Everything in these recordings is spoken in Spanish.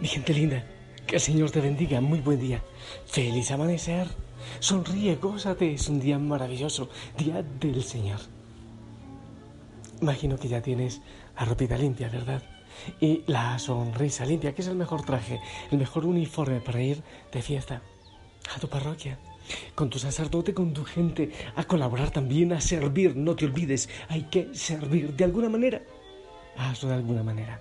Mi gente linda, que el Señor te bendiga. Muy buen día. Feliz amanecer. Sonríe, gózate. Es un día maravilloso. Día del Señor. Imagino que ya tienes la ropita limpia, ¿verdad? Y la sonrisa limpia, que es el mejor traje, el mejor uniforme para ir de fiesta a tu parroquia. Con tu sacerdote, con tu gente, a colaborar también, a servir. No te olvides, hay que servir de alguna manera. Hazlo de alguna manera.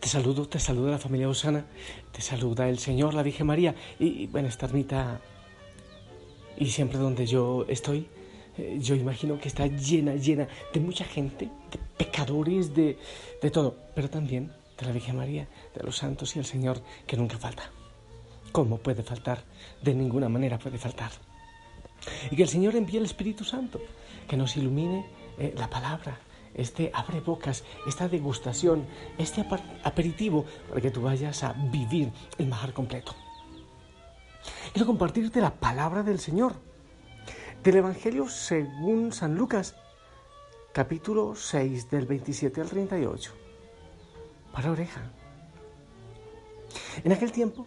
Te saludo, te saluda la familia Osana, te saluda el Señor, la Virgen María y, bueno, esta ermita y siempre donde yo estoy, eh, yo imagino que está llena, llena de mucha gente, de pecadores, de, de todo, pero también de la Virgen María, de los santos y el Señor que nunca falta. ¿Cómo puede faltar? De ninguna manera puede faltar. Y que el Señor envíe el Espíritu Santo, que nos ilumine eh, la palabra, este abre bocas, esta degustación, este aperitivo para que tú vayas a vivir el majar completo. Quiero compartirte la palabra del Señor, del Evangelio según San Lucas, capítulo 6, del 27 al 38. Para oreja. En aquel tiempo,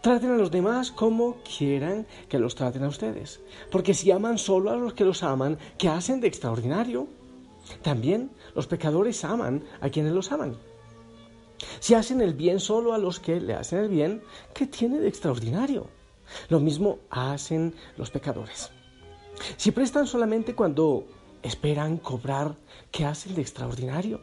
Traten a los demás como quieran que los traten a ustedes, porque si aman solo a los que los aman, ¿qué hacen de extraordinario? También los pecadores aman a quienes los aman. Si hacen el bien solo a los que le hacen el bien, ¿qué tiene de extraordinario? Lo mismo hacen los pecadores. Si prestan solamente cuando esperan cobrar, ¿qué hacen de extraordinario?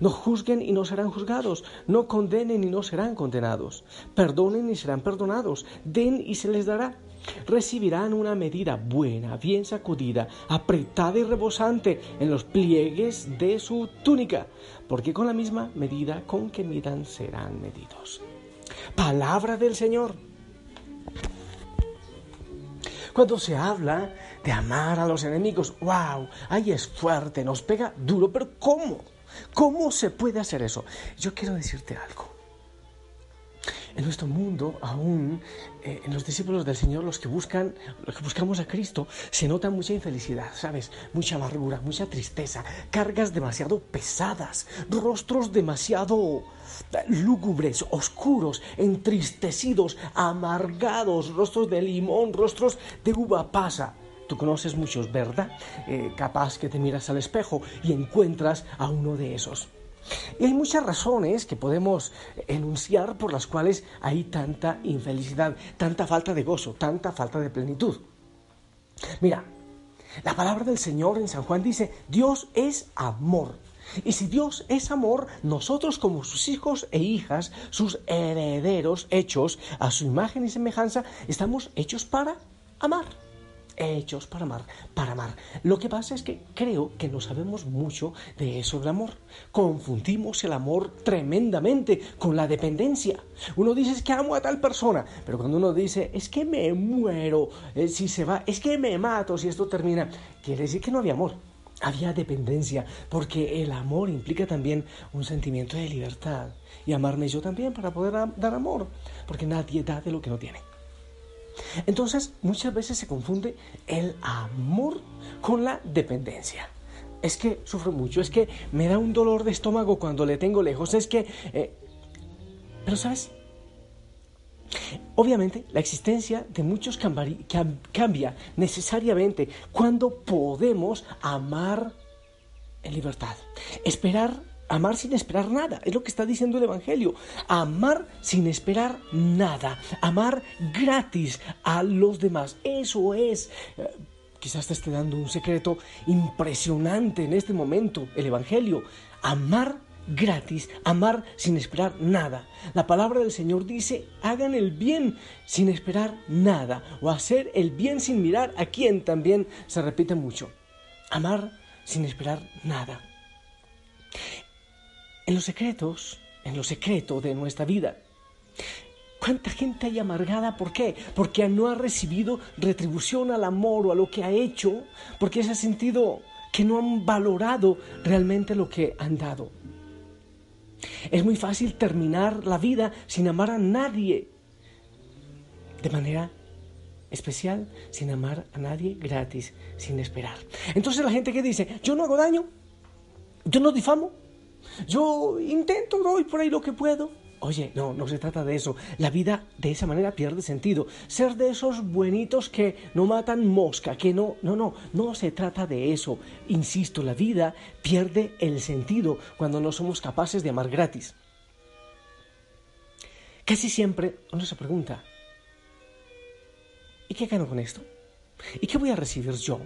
No juzguen y no serán juzgados, no condenen y no serán condenados, perdonen y serán perdonados, den y se les dará. Recibirán una medida buena, bien sacudida, apretada y rebosante en los pliegues de su túnica, porque con la misma medida con que midan serán medidos. Palabra del Señor. Cuando se habla de amar a los enemigos, wow, ahí es fuerte, nos pega duro, pero ¿cómo? ¿Cómo se puede hacer eso? Yo quiero decirte algo. En nuestro mundo, aún eh, en los discípulos del Señor, los que buscan, los que buscamos a Cristo, se nota mucha infelicidad, ¿sabes? Mucha amargura, mucha tristeza, cargas demasiado pesadas, rostros demasiado lúgubres, oscuros, entristecidos, amargados, rostros de limón, rostros de uva pasa. Tú conoces muchos, ¿verdad? Eh, capaz que te miras al espejo y encuentras a uno de esos. Y hay muchas razones que podemos enunciar por las cuales hay tanta infelicidad, tanta falta de gozo, tanta falta de plenitud. Mira, la palabra del Señor en San Juan dice, Dios es amor. Y si Dios es amor, nosotros como sus hijos e hijas, sus herederos hechos a su imagen y semejanza, estamos hechos para amar hechos para amar, para amar. Lo que pasa es que creo que no sabemos mucho de eso del amor. Confundimos el amor tremendamente con la dependencia. Uno dice es que amo a tal persona, pero cuando uno dice es que me muero eh, si se va, es que me mato si esto termina, quiere decir que no había amor. había dependencia, porque el amor implica también un sentimiento de libertad. Y amarme yo también para poder dar amor, porque nadie da de lo que no tiene. Entonces, muchas veces se confunde el amor con la dependencia. Es que sufro mucho, es que me da un dolor de estómago cuando le tengo lejos, es que... Eh, pero sabes, Obviamente, la existencia de muchos cambia necesariamente cuando podemos amar en libertad. Esperar, amar sin esperar nada, es lo que está diciendo el Evangelio. Amar sin esperar nada, amar gratis a los demás. Eso es... Eh, quizás te esté dando un secreto impresionante en este momento, el Evangelio. Amar gratis, amar sin esperar nada. La palabra del Señor dice, hagan el bien sin esperar nada, o hacer el bien sin mirar a quien también se repite mucho. Amar sin esperar nada. En los secretos, en lo secreto de nuestra vida, ¿Cuánta gente hay amargada? ¿Por qué? Porque no ha recibido retribución al amor o a lo que ha hecho, porque se ha sentido que no han valorado realmente lo que han dado. Es muy fácil terminar la vida sin amar a nadie. De manera especial, sin amar a nadie gratis, sin esperar. Entonces la gente que dice, yo no hago daño, yo no difamo, yo intento, doy por ahí lo que puedo, Oye, no, no se trata de eso. La vida de esa manera pierde sentido. Ser de esos buenitos que no matan mosca, que no, no, no, no se trata de eso. Insisto, la vida pierde el sentido cuando no somos capaces de amar gratis. Casi siempre uno se pregunta, ¿y qué gano con esto? ¿Y qué voy a recibir yo?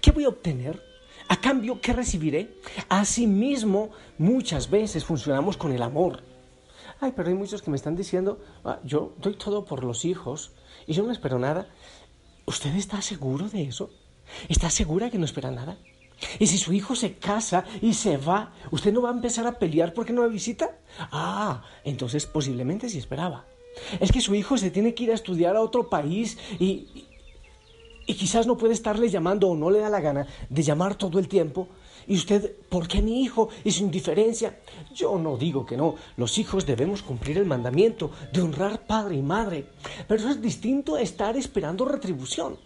¿Qué voy a obtener? ¿A cambio qué recibiré? Asimismo, muchas veces funcionamos con el amor ay, pero hay muchos que me están diciendo, ah, yo doy todo por los hijos y yo no espero nada. ¿Usted está seguro de eso? ¿Está segura que no espera nada? Y si su hijo se casa y se va, ¿usted no va a empezar a pelear porque no me visita? Ah, entonces posiblemente sí esperaba. Es que su hijo se tiene que ir a estudiar a otro país y, y quizás no puede estarle llamando o no le da la gana de llamar todo el tiempo ¿Y usted, por qué mi hijo y su indiferencia? Yo no digo que no. Los hijos debemos cumplir el mandamiento de honrar padre y madre. Pero eso es distinto a estar esperando retribución.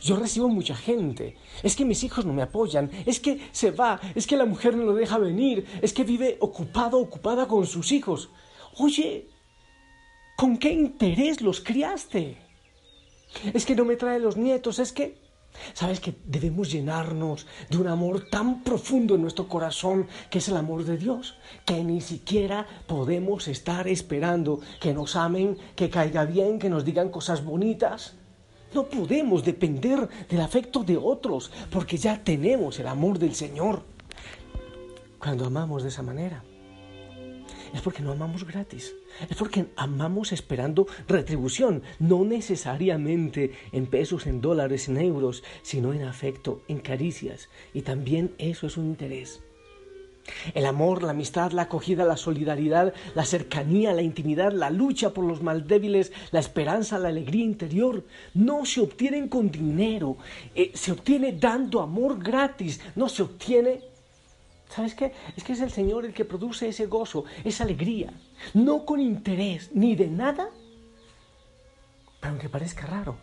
Yo recibo mucha gente. Es que mis hijos no me apoyan. Es que se va. Es que la mujer no lo deja venir. Es que vive ocupado, ocupada con sus hijos. Oye, ¿con qué interés los criaste? Es que no me trae los nietos. Es que Sabes que debemos llenarnos de un amor tan profundo en nuestro corazón, que es el amor de Dios, que ni siquiera podemos estar esperando que nos amen, que caiga bien, que nos digan cosas bonitas. No podemos depender del afecto de otros, porque ya tenemos el amor del Señor. Cuando amamos de esa manera, es porque no amamos gratis, es porque amamos esperando retribución, no necesariamente en pesos, en dólares, en euros, sino en afecto, en caricias, y también eso es un interés. El amor, la amistad, la acogida, la solidaridad, la cercanía, la intimidad, la lucha por los más débiles, la esperanza, la alegría interior, no se obtienen con dinero, eh, se obtiene dando amor gratis, no se obtiene ¿Sabes qué? Es que es el Señor el que produce ese gozo, esa alegría, no con interés ni de nada, pero aunque parezca raro,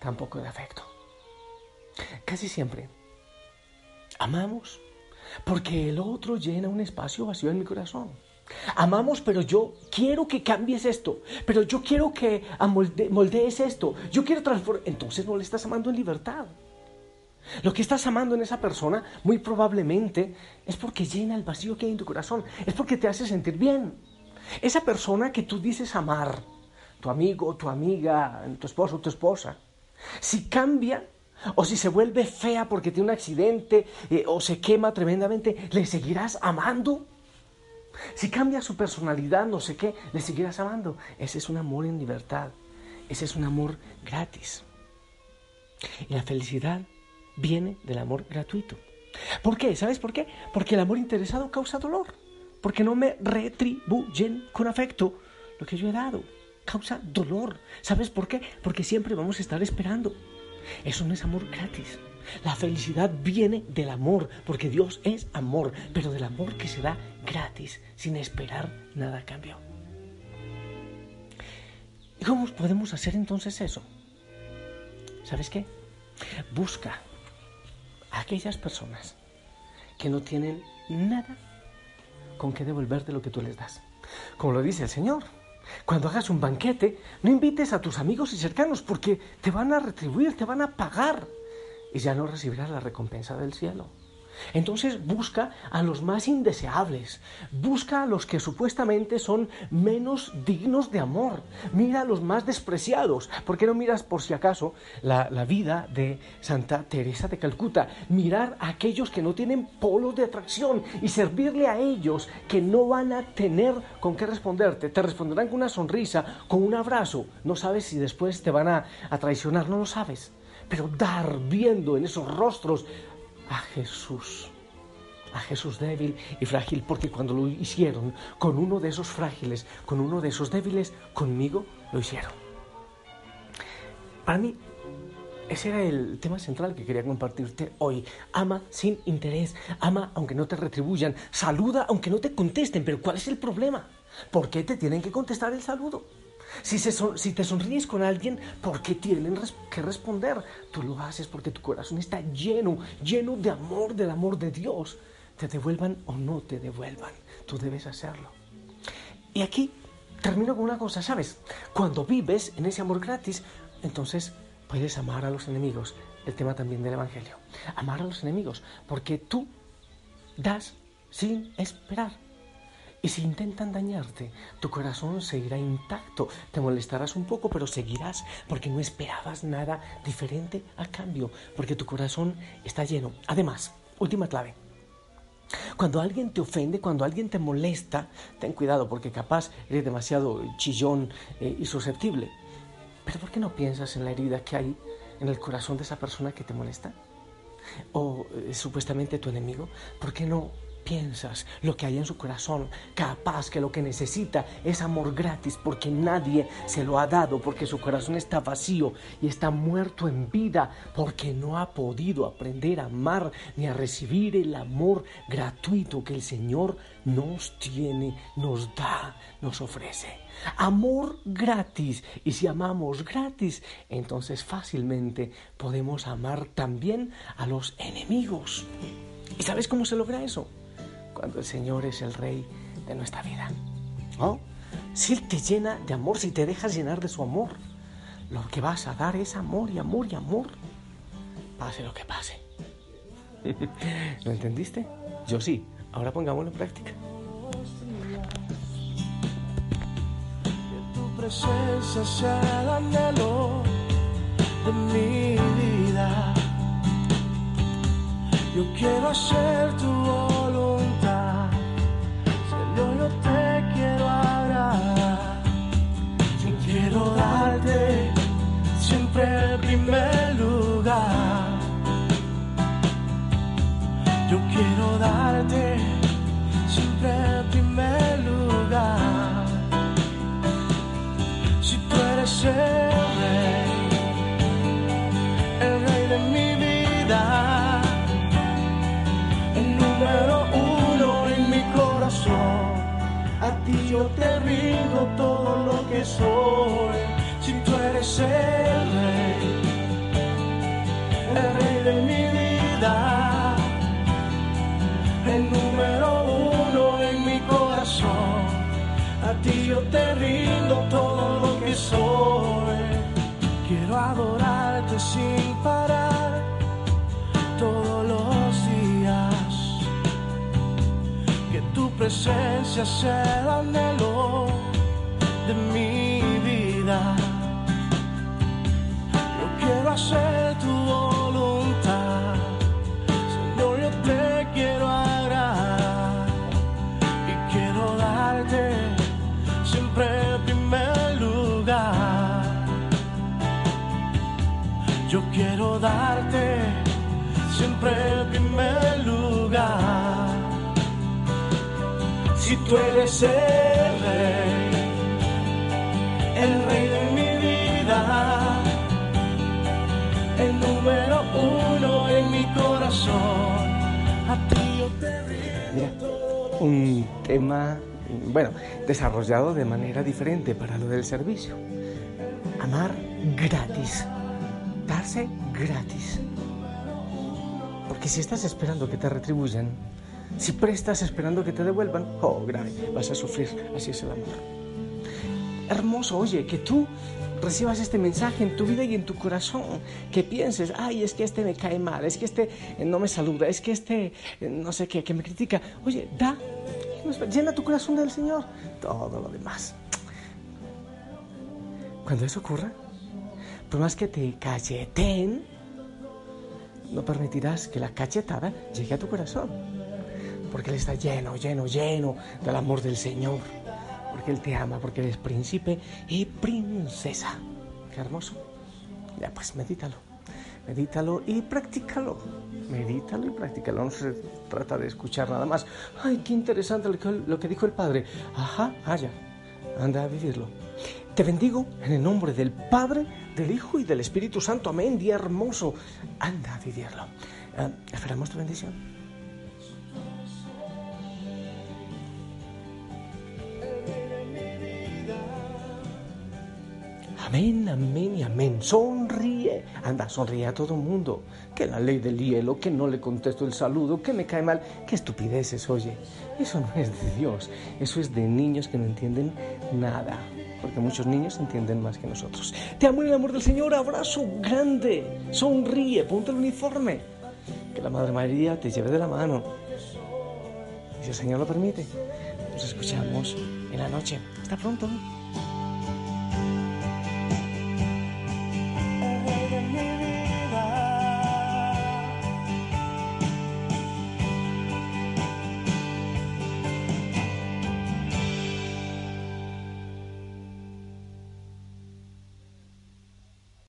tampoco de afecto. Casi siempre amamos porque el otro llena un espacio vacío en mi corazón. Amamos, pero yo quiero que cambies esto, pero yo quiero que moldees esto, yo quiero transformar. Entonces no le estás amando en libertad. Lo que estás amando en esa persona muy probablemente es porque llena el vacío que hay en tu corazón, es porque te hace sentir bien. Esa persona que tú dices amar, tu amigo, tu amiga, tu esposo, tu esposa, si cambia o si se vuelve fea porque tiene un accidente eh, o se quema tremendamente, ¿le seguirás amando? Si cambia su personalidad, no sé qué, ¿le seguirás amando? Ese es un amor en libertad, ese es un amor gratis. Y la felicidad viene del amor gratuito. ¿Por qué? ¿Sabes por qué? Porque el amor interesado causa dolor. Porque no me retribuyen con afecto lo que yo he dado. Causa dolor. ¿Sabes por qué? Porque siempre vamos a estar esperando. Eso no es amor gratis. La felicidad viene del amor, porque Dios es amor, pero del amor que se da gratis, sin esperar nada a cambio. ¿Y cómo podemos hacer entonces eso? ¿Sabes qué? Busca a aquellas personas que no tienen nada con que devolverte lo que tú les das. Como lo dice el Señor, cuando hagas un banquete, no invites a tus amigos y cercanos porque te van a retribuir, te van a pagar y ya no recibirás la recompensa del cielo. Entonces busca a los más indeseables, busca a los que supuestamente son menos dignos de amor, mira a los más despreciados. ¿Por qué no miras por si acaso la, la vida de Santa Teresa de Calcuta? Mirar a aquellos que no tienen polos de atracción y servirle a ellos que no van a tener con qué responderte. Te responderán con una sonrisa, con un abrazo. No sabes si después te van a, a traicionar, no lo sabes. Pero dar viendo en esos rostros a Jesús, a Jesús débil y frágil, porque cuando lo hicieron con uno de esos frágiles, con uno de esos débiles, conmigo lo hicieron. Para mí, ese era el tema central que quería compartirte hoy. Ama sin interés, ama aunque no te retribuyan, saluda aunque no te contesten, pero ¿cuál es el problema? ¿Por qué te tienen que contestar el saludo? Si, te sonríes con alguien, ¿por qué tienen que responder? Tú lo haces porque tu corazón está lleno, lleno de amor, del amor de Dios. Te devuelvan o no te devuelvan, tú debes hacerlo. Y aquí termino con una cosa, ¿sabes? Cuando vives en ese amor gratis, entonces puedes amar a los enemigos. El tema también del Evangelio. Amar a los enemigos, porque tú das sin esperar. Y si intentan dañarte, tu corazón seguirá intacto. Te molestarás un poco, pero seguirás porque no esperabas nada diferente a cambio, porque tu corazón está lleno. Además, última clave. Cuando alguien te ofende, cuando alguien te molesta, ten cuidado porque capaz eres demasiado chillón eh, y susceptible. Pero ¿por qué no piensas en la herida que hay en el corazón de esa persona que te molesta? O eh, supuestamente tu enemigo. ¿Por qué no piensas, lo que hay en su corazón, capaz que lo que necesita es amor gratis porque nadie se lo ha dado, porque su corazón está vacío y está muerto en vida, porque no ha podido aprender a amar ni a recibir el amor gratuito que el Señor nos tiene, nos da, nos ofrece. Amor gratis. Y si amamos gratis, entonces fácilmente podemos amar también a los enemigos. ¿Y sabes cómo se logra eso? Cuando el Señor es el Rey de nuestra vida. ¿No? Si Él te llena de amor, si te dejas llenar de su amor, lo que vas a dar es amor y amor y amor, pase lo que pase. ¿Lo entendiste? Yo sí. Ahora pongámoslo en práctica. Que tu presencia sea el anhelo de mi vida. Yo quiero hacer tu siempre el primer A ti yo te rindo todo lo que soy. Quiero adorarte sin parar todos los días. Que tu presencia sea el anhelo de mi vida. Yo quiero hacer tú eres el rey, el rey de mi vida, el número uno en Mira, un tema, bueno, desarrollado de manera diferente para lo del servicio. Amar gratis. Darse gratis. Porque si estás esperando que te retribuyan, si prestas esperando que te devuelvan, oh, grave, vas a sufrir. Así es el amor. Hermoso, oye, que tú recibas este mensaje en tu vida y en tu corazón, que pienses, ay, es que este me cae mal, es que este eh, no me saluda, es que este eh, no sé qué, que me critica. Oye, da, llena tu corazón del Señor, todo lo demás. Cuando eso ocurra, por más que te cacheten, no permitirás que la cachetada llegue a tu corazón, porque Él está lleno, lleno, lleno del amor del Señor porque Él te ama, porque eres príncipe y princesa. Qué hermoso. Ya pues medítalo, medítalo y practícalo. Medítalo y practícalo. No se trata de escuchar nada más. Ay, qué interesante lo que, dijo el Padre. Ajá, allá. Anda a vivirlo. Te bendigo en el nombre del Padre, del Hijo y del Espíritu Santo. Amén. Día hermoso. Anda a vivirlo. Ah, esperamos tu bendición. Amén, amén y amén. Sonríe. Anda, sonríe a todo mundo. Que la ley del hielo, que no le contesto el saludo, que me cae mal. Qué estupideces, oye. Eso no es de Dios. Eso es de niños que no entienden nada. Porque muchos niños entienden más que nosotros. Te amo en el amor del Señor. Abrazo grande. Sonríe. Ponte el uniforme. Que la Madre María te lleve de la mano. Si el Señor lo permite, nos escuchamos en la noche. Hasta pronto.